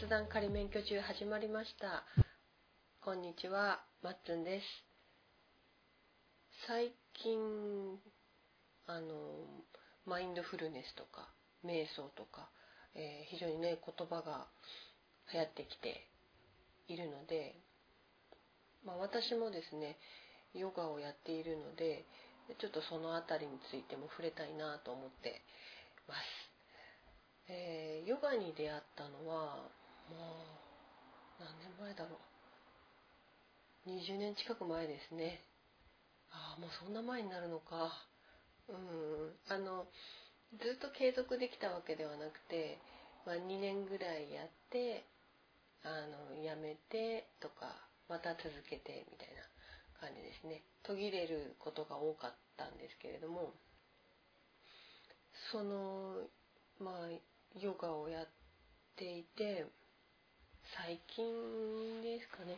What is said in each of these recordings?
雑談仮免許中始まりましたこんにちはまっつんです最近あのマインドフルネスとか瞑想とか、えー、非常にね言葉が流行ってきているので、まあ、私もですねヨガをやっているのでちょっとその辺りについても触れたいなと思ってます。えー、ヨガに出会ったのはまあ何年前だろう。20年近く前ですね。ああもうそんな前になるのか。うん。あのずっと継続できたわけではなくて、まあ、2年ぐらいやってあのやめてとかまた続けてみたいな感じですね。途切れることが多かったんですけれどもそのまあヨガをやっていて最近ですかね。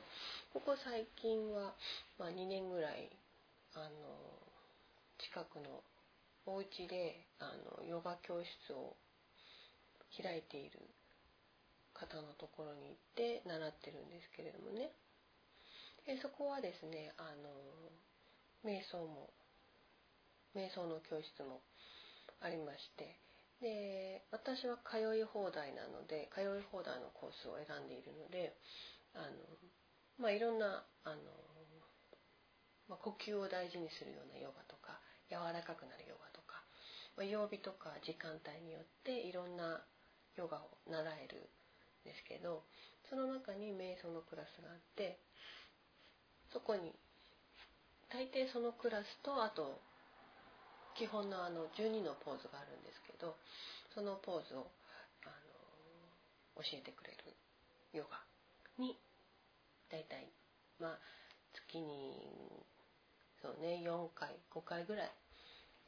ここ最近は、まあ、2年ぐらいあの近くのお家であのヨガ教室を開いている方のところに行って習ってるんですけれどもね。でそこはですねあの瞑想も瞑想の教室もありましてで私は通い放題なので通い放題のコースを選んでいるのであの、まあ、いろんなあの、まあ、呼吸を大事にするようなヨガとか柔らかくなるヨガとか、まあ、曜日とか時間帯によっていろんなヨガを習えるんですけどその中に瞑想のクラスがあってそこに大抵そのクラスとあと基本のあの12のポーズがあるんでどそのポーズをあの教えてくれるヨガに大体まあ月にそうね4回5回ぐらい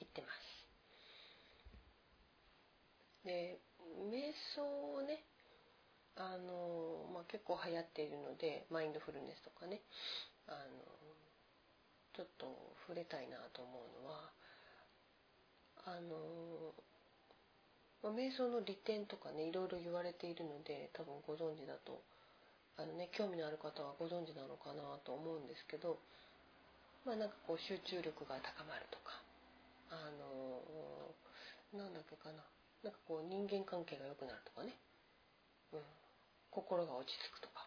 行ってます。で瞑想をねあの、まあ、結構流行っているのでマインドフルネスとかねあのちょっと触れたいなと思うのはあの、まあ、瞑想の利点とかねいろいろ言われているので多分ご存知だとあのね興味のある方はご存知なのかなと思うんですけどまあなんかこう集中力が高まるとかあのなんだっけかななんかこう人間関係が良くなるとかね、うん、心が落ち着くとか、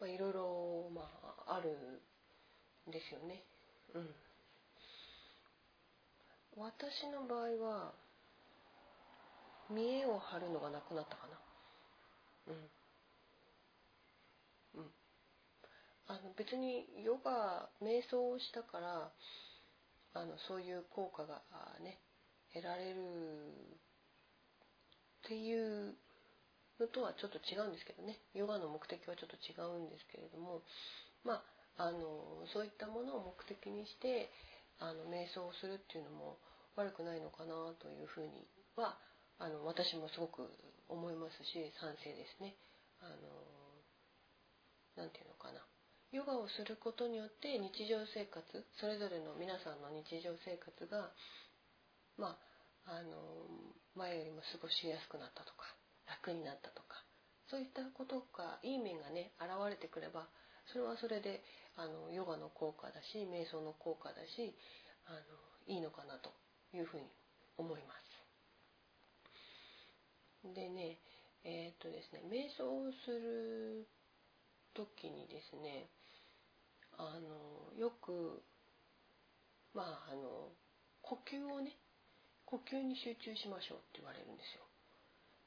まあ、いろいろまああるんですよね。うん私の場合は見栄を張るのがなくなったかな。うん。うん。あの別にヨガ瞑想をしたからあのそういう効果がね得られるっていうのとはちょっと違うんですけどね。ヨガの目的はちょっと違うんですけれどもまああのそういったものを目的にしてあの瞑想をするっていうのも悪くないのかなというふうにはあの私もすごく思いますし賛成ですね。あのなていうのかなヨガをすることによって日常生活それぞれの皆さんの日常生活がまああの前よりも過ごしやすくなったとか楽になったとかそういったことがいい面がね現れてくればそれはそれであのヨガの効果だし瞑想の効果だしあのいいのかなというふうに思います。でね、えー、っとですね、瞑想をする時にですね、あの、よく、まあ、あの、呼吸をね、呼吸に集中しましょうって言われるんですよ。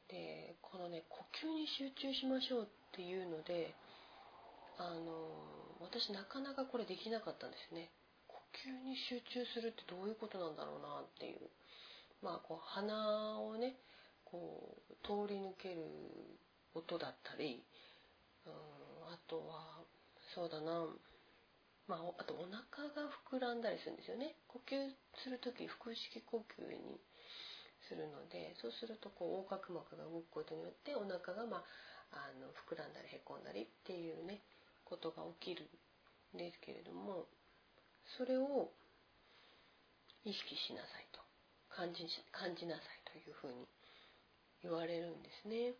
で、このね、呼吸に集中しましょうっていうので、あの、私なかなかこれできなかったんですね。急に集中するってどういうことなんだろうなっていうまあこう鼻をねこう通り抜ける音だったり、うん、あとはそうだなまあ、あとお腹が膨らんだりするんですよね。呼吸する時腹式呼吸にするのでそうするとこう横隔膜が動くことによってお腹が、まあ、あの膨らんだりへこんだりっていうねことが起きるんですけれどもそれを意識しなさいと。感じ感じなさいというふうに言われるんですね。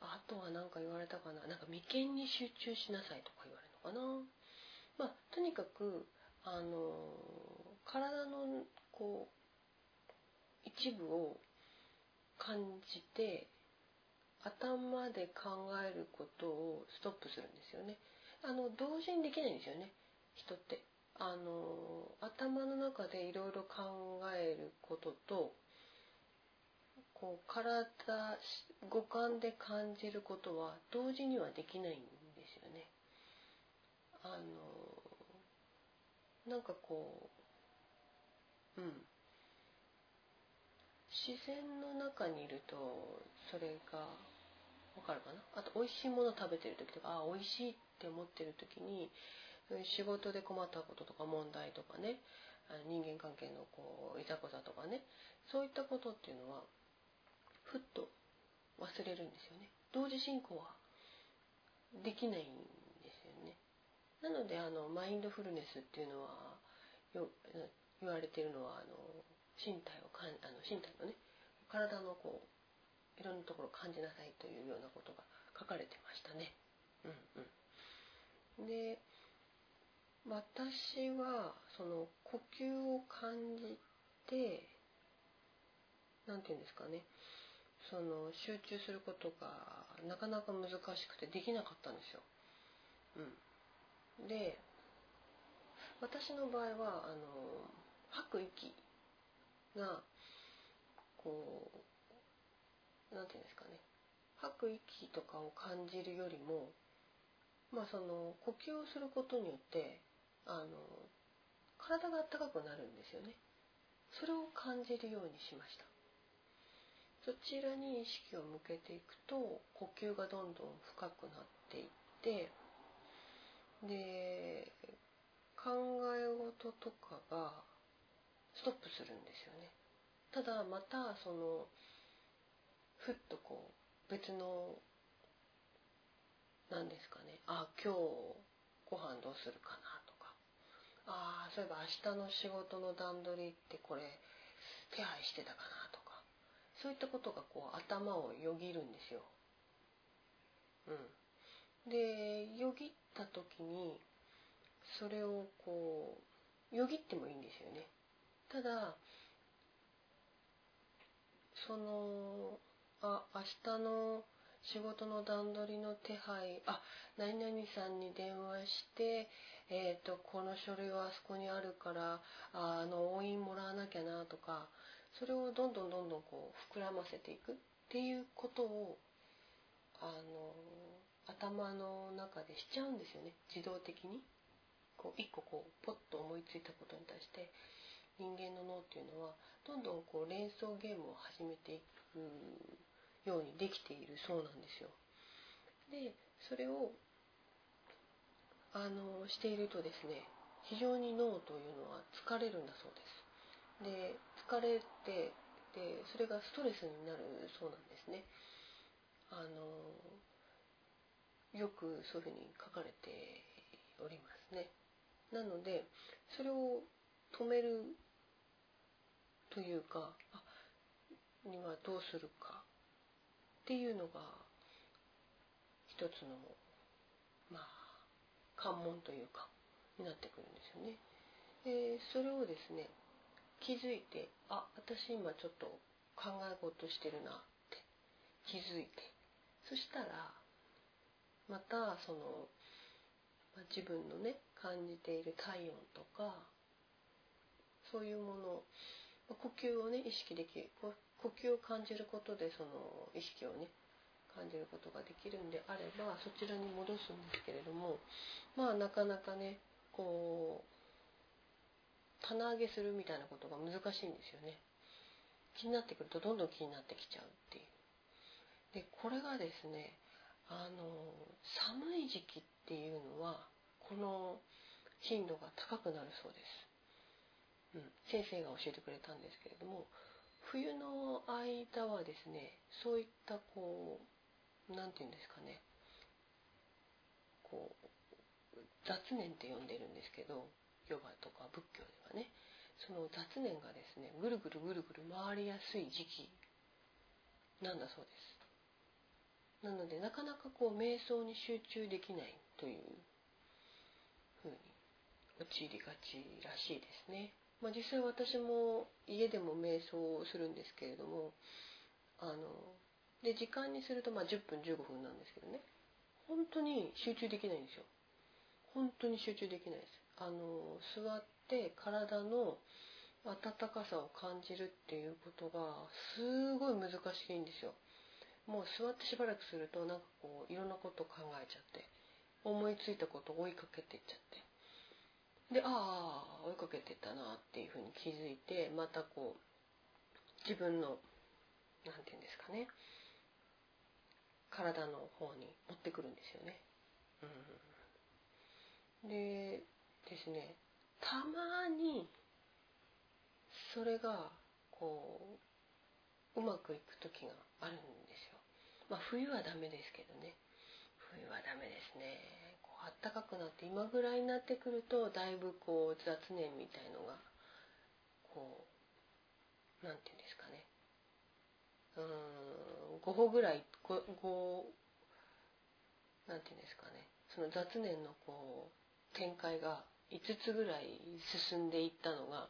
あとは何か言われたかな。なんか眉間に集中しなさいとか言われるのかな。まあとにかくあの体のこう一部を感じて頭で考えることをストップするんですよね。あの同時にできないんですよね。人って。あの頭の中でいろいろ考えることとこう体五感で感じることは同時にはできないんですよね。あのなんかこううん。自然の中にいるとそれがわかるかな？あと美味しいもの食べてる時とかああ美味しいって思ってる時に仕事で困ったこととか問題とかね。人間関係のこういざこざとかね。そういったことっていうのはふっと忘れるんですよね。同時進行はできないんですよね。なのであのマインドフルネスっていうのは言われてるのはあの身体をかんあの身体のね体のこういろんなところを感じなさいというようなことが書かれてましたね。うんうん。で私はその呼吸を感じて何て言うんですかね。その集中することがなかなか難しくてできなかったんですよ。うん、で私の場合はあの吐く息がこう何て言うんですかね。吐く息とかを感じるよりもまあその呼吸をすることによってあの体が温かくなるんですよね。それを感じるようにしました。そちらに意識を向けていくと呼吸がどんどん深くなっていってで考え事とかがストップするんですよね。ただまたそのふっとこう別の何ですかね。あ今日ご飯どうするかなとか。ああそういえば明日の仕事の段取りってこれ手配してたかな。そういったことがこう頭をよぎるんですよ。うん、でよぎった時にそれをこうよぎってもいいんですよね。ただそのあ明日の仕事の段取りの手配あ何々さんに電話してえーと、この書類はあそこにあるからあの応印もらわなきゃなとかそれをどんどんどんどんこう膨らませていくっていうことをあの頭の中でしちゃうんですよね自動的に。こう一個こうポッと思いついたことに対して人間の脳っていうのはどんどんこう連想ゲームを始めていくようにできているそうなんですよ。でそれをあのしているとですね非常に脳というのは疲れるんだそうですで疲れてでそれがストレスになるそうなんですねあのよくそういうふうに書かれておりますねなのでそれを止めるというかあにはどうするかっていうのが一つのまあ関門というかになってくるんですよね。でそれをですね気づいてあ私今ちょっと考え事してるなって気づいて。そしたらまたその、自分のね感じている体温とかそういうもの呼吸をね意識できる呼吸を感じることでその意識をね感じることができるんであればそちらに戻すんですけれどもまあなかなかねこう棚上げするみたいなことが難しいんですよね。気になってくるとどんどん気になってきちゃうっていう。でこれがですねあの寒い時期っていうのはこの頻度が高くなるそうです、うん、先生が教えてくれたんですけれども冬の間はですねそういったこう何て言うんですかねこう雑念って呼んでるんですけどヨガとか仏教でねその雑念がですねぐるぐるぐるぐる回りやすい時期なんだそうです。なのでなかなかこう瞑想に集中できないというふうに陥りがちらしいですね。まあ、実際私も家でも瞑想をするんですけれどもあので時間にするとまあ10分15分なんですけどね。本当に集中できないんですよ。本当に集中できないです。あの座って体の温かさを感じるっていうことがすごい難しいんですよ。もう座ってしばらくするとなんかこういろんなこと考えちゃって思いついたことを追いかけていっちゃって。でああ追いかけてたなっていうふうに気づいてまたこう自分の何て言うんですかね。体の方に持ってくるんですよね。うん、でですねたまにそれがこううまくいく時があるんですよ。まあ冬はダメですけどね冬はダメですね。あったかくなって今ぐらいになってくるとだいぶこう雑念みたいのがこう何て言うんですかねうん5歩ぐらい 5, 5なんて言うんですかねその雑念のこう展開が5つぐらい進んでいったのが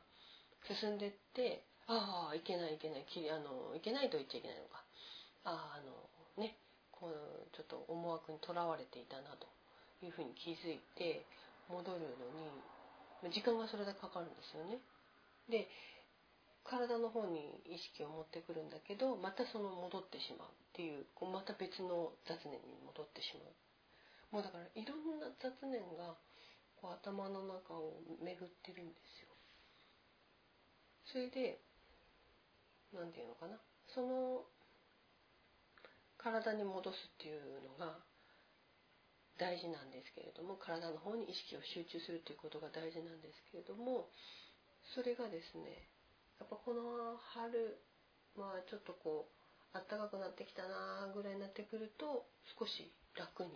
進んでってああいけないいけないきあのいけないと言っちゃいけないのかあああのねこうちょっと思惑にとらわれていたなというふうに気づいて戻るのに時間がそれだけかかるんですよね。で体の方に意識を持ってくるんだけどまたその戻ってしまうっていうこうまた別の雑念に戻ってしまうもうだからいろんな雑念がこう頭の中を巡ってるんですよ。それで何て言うのかな。その体に戻すっていうのが大事なんですけれども体の方に意識を集中するということが大事なんですけれどもそれがですねやっぱこの春まあちょっとこう暖かくなってきたなぐらいになってくると少し楽に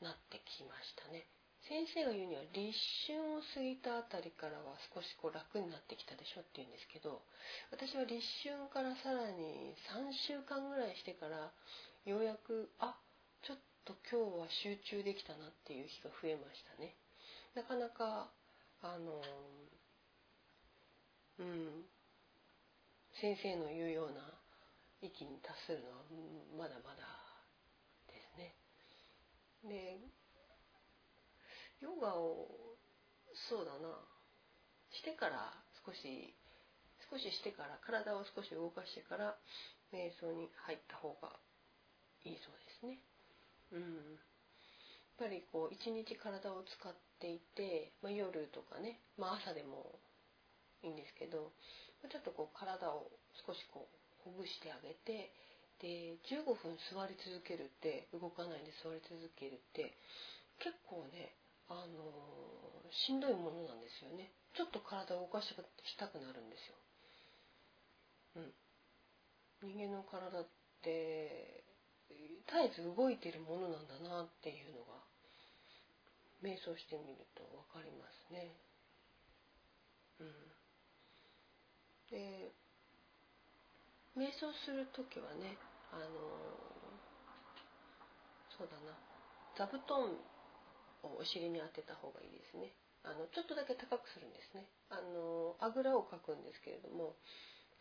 なってきましたね。先生が言うには立春を過ぎたあたりからは少しこう楽になってきたでしょって言うんですけど私は立春からさらに3週間ぐらいしてからようやくあちょっと今日は集中できたなっていう日が増えましたね。なかなかあのうん先生の言うような域に達するのはまだまだですね。でヨガをそうだなしてから少し少ししてから体を少し動かしてから瞑想に入った方がいいそうですね。うん、やっぱりこう一日体を使っていて、まあ、夜とかね、まあ、朝でもいいんですけどちょっとこう体を少しこうほぐしてあげてで15分座り続けるって動かないで座り続けるって結構ねあの、しんどいものなんですよねちょっと体を動かしたくなるんですよ。うん、人間の体って絶えず動いてるものなんだなっていうのが瞑想してみると分かりますね。うん、で瞑想する時はねあのそうだな座布団お尻に当てた方がいいですね。あのちょっとだけ高くするんですね。あのあぐらをかくんですけれども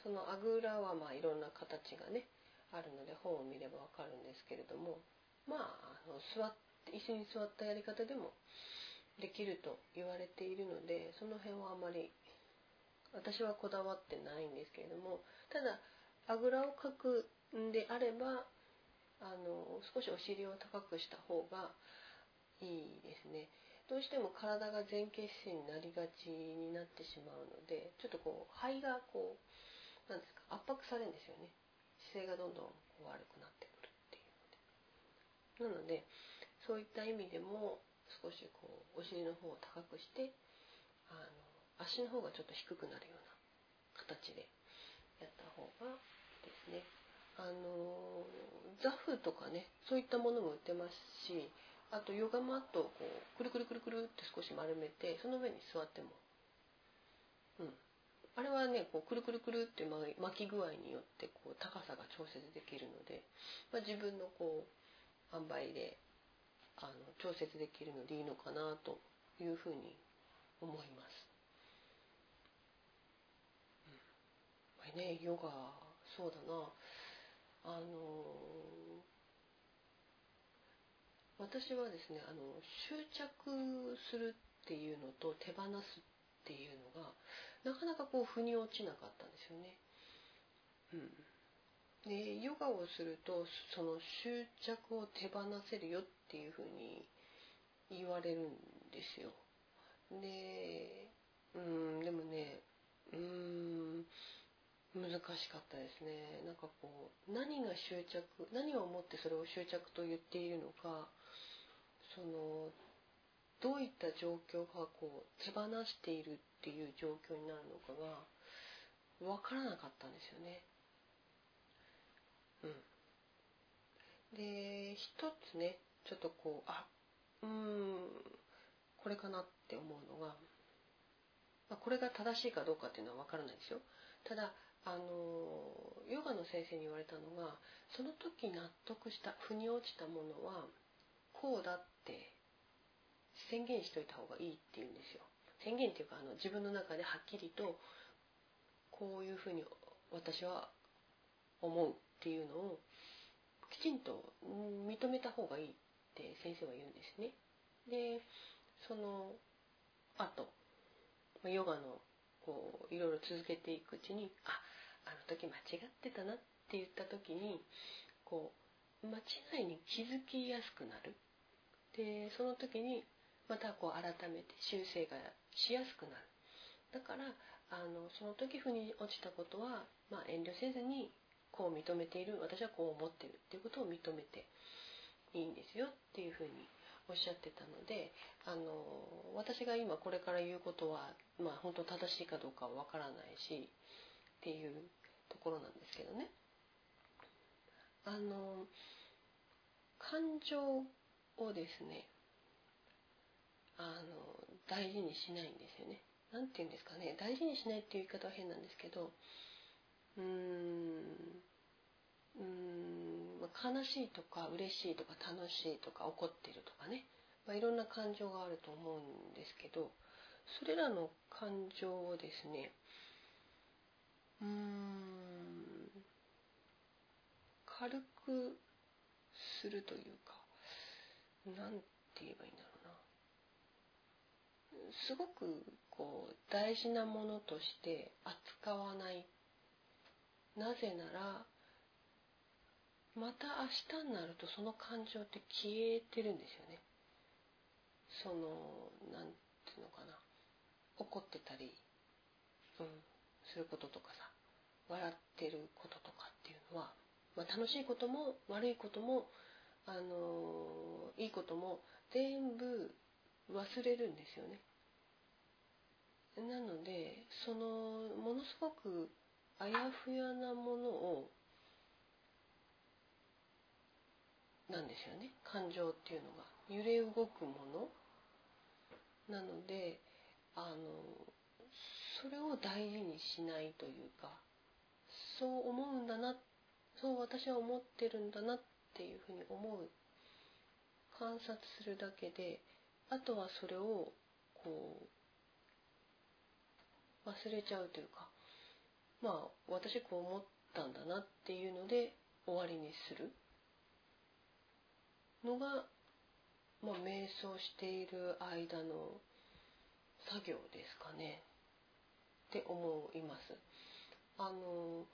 そのあぐらはまあいろんな形がねあるので本を見ればわかるんですけれどもまああの座って椅子に座ったやり方でもできると言われているのでその辺はあまり私はこだわってないんですけれどもただあぐらをかくんであればあの少しお尻を高くした方がいいですね。どうしても体が前傾姿勢になりがちになってしまうのでちょっとこう肺がこうなんですか圧迫されるんですよね。姿勢がどんどん悪くなってくるっていうので。なのでそういった意味でも少しこうお尻の方を高くしてあの足の方がちょっと低くなるような形でやった方がですね。あのザフとかねそういったものも売ってますしあとヨガマットをこうくるくるくるくるって少し丸めてその上に座っても、うん、あれはねこうくるくるくるって巻き具合によってこう高さが調節できるので、まあ、自分のこう塩梅であの調節できるのでいいのかなというふうに思います。うん、これねヨガそうだな。あの私はですねあの執着するっていうのと手放すっていうのがなかなかこう腑に落ちなかったんですよね。うん、でヨガをするとその執着を手放せるよっていうふうに言われるんですよ。でうんでもねうーん難しかったですねなんかこう何が執着何をもってそれを執着と言っているのかそのどういった状況がこう手放しているっていう状況になるのかが分からなかったんですよね。うん。で一つねちょっとこうあうんこれかなって思うのが、まあ、これが正しいかどうかっていうのは分からないですよ。ただあのヨガの先生に言われたのがその時納得した腑に落ちたものはこうだっって宣言しといた方がいいって言うんですよ。宣言っていうかあの自分の中ではっきりとこういうふうに私は思うっていうのをきちんと認めた方がいいって先生は言うんですね。でその後ヨガのこういろいろ続けていくうちにああの時間違ってたなって言った時にこう間違いに気づきやすくなるでその時にまたこう改めて修正がしやすくなる。だからあのその時腑に落ちたことは、まあ、遠慮せずにこう認めている私はこう思ってるっていうことを認めていいんですよっていうふうにおっしゃってたのであの私が今これから言うことは、まあ、本当正しいかどうかは分からないしっていうところなんですけどね。あの感情をですねあの大事にしないんですよね。何て言うんですかね大事にしないっていう言い方は変なんですけどうーんうーん、まあ、悲しいとか嬉しいとか楽しいとか怒ってるとかね、まあ、いろんな感情があると思うんですけどそれらの感情をですねうーん軽くするというか何て言えばいいんだろうな。すごくこう大事なものとして扱わない。なぜならまた明日になるとその感情って消えてるんですよね。その何ていうのかな。怒ってたり、うん、することとかさ笑ってることとかっていうのは、まあ、楽しいことも悪いこともあのいいことも全部忘れるんですよね。なのでそのものすごくあやふやなものをなんですよね。感情っていうのが。揺れ動くもの。なのであのそれを大事にしないというかそう思うんだなそう私は思ってるんだなっていうふうに思う観察するだけであとはそれをこう忘れちゃうというかまあ私こう思ったんだなっていうので終わりにするのが、まあ、瞑想している間の作業ですかねって思います。あの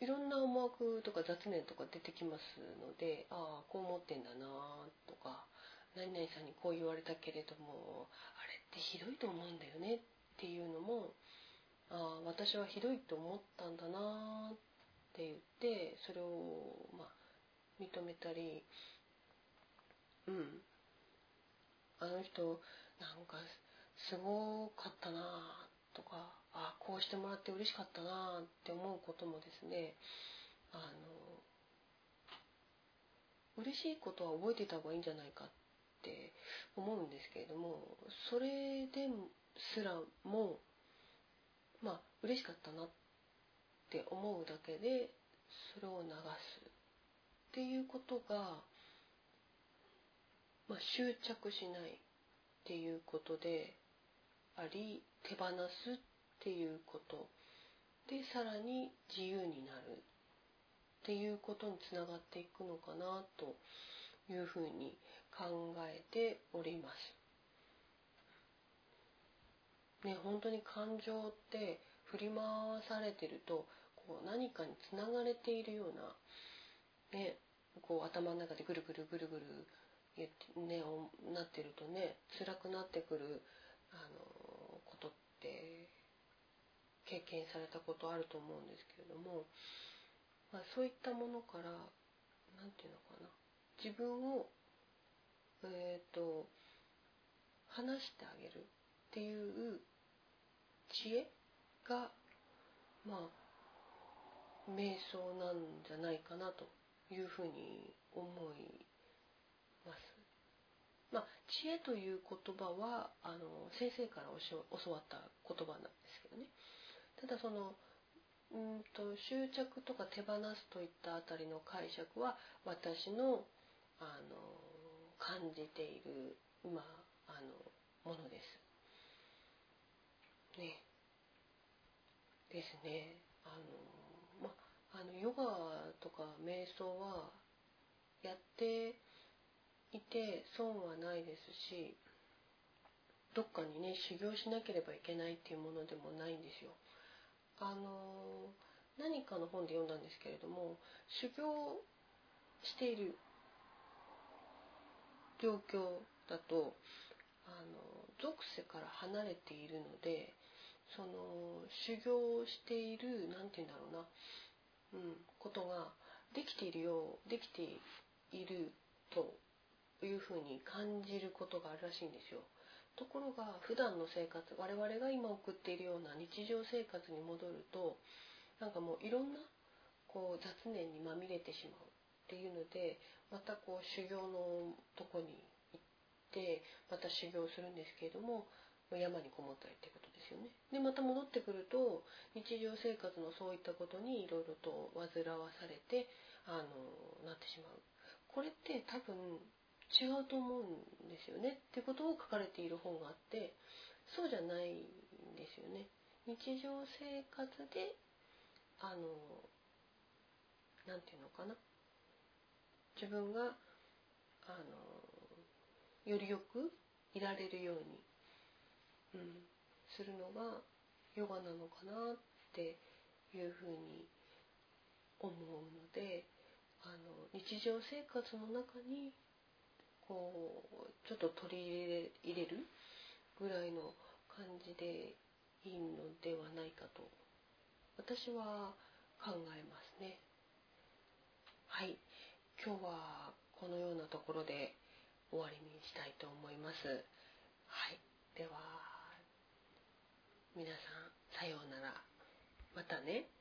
いろんな思惑とか雑念とか出てきますのでああこう思ってんだなとか何々さんにこう言われたけれどもあれってひどいと思うんだよねっていうのもああ私はひどいと思ったんだなって言ってそれをまあ認めたりうん。あの人なんかすごかったなとかあこうしてもらって嬉しかったなって思うこともですねあの嬉しいことは覚えてた方がいいんじゃないかって思うんですけれどもそれですらもまあ嬉しかったなって思うだけでそれを流すっていうことが、まあ、執着しないっていうことであり手放すっっていうことでさらに自由になるっていうことにつながっていくのかなというふうに考えております。ね、本当に感情って振り回されてるとこう何かにつながれているような、ね、こう頭の中でぐるぐるぐるぐる、ね、なってるとね辛くなってくるあの経験されたことあると思うんですけれども、まあ、そういったものから何て言うのかな自分をえっ、ー、と話してあげるっていう知恵がまあ瞑想なんじゃないかなというふうに思います。まあ、知恵という言葉はあの先生から教わった言葉なんですけどねただそのうんと執着とか手放すといったあたりの解釈は私のあの感じている今あのものです。ね。ですね。あのまあのヨガとか瞑想はやっていて損はないですしどっかにね修行しなければいけないっていうものでもないんですよ。あの何かの本で読んだんですけれども修行している状況だとあの属性から離れているのでその修行している何て言うんだろうな、うん、ことができているようできているというふうに感じることがあるらしいんですよ。ところが普段の生活我々が今送っているような日常生活に戻るとなんかもういろんなこう雑念にまみれてしまうっていうのでまたこう修行のとこに行ってまた修行するんですけれども山にこもったりってことですよね。でまた戻ってくると日常生活のそういったことにいろいろと煩わされてあのなってしまう。これって多分違うと思うんですよねってことを書かれている本があってそうじゃないんですよね。日常生活であの何て言うのかな自分があのよりよくいられるように、うん、するのがヨガなのかなっていうふうに思うのであの日常生活の中にこうちょっと取り入れるぐらいの感じでいいのではないかと私は考えますね。はい。今日はこのようなところで終わりにしたいと思います。はい。では、皆さん、さようなら。またね。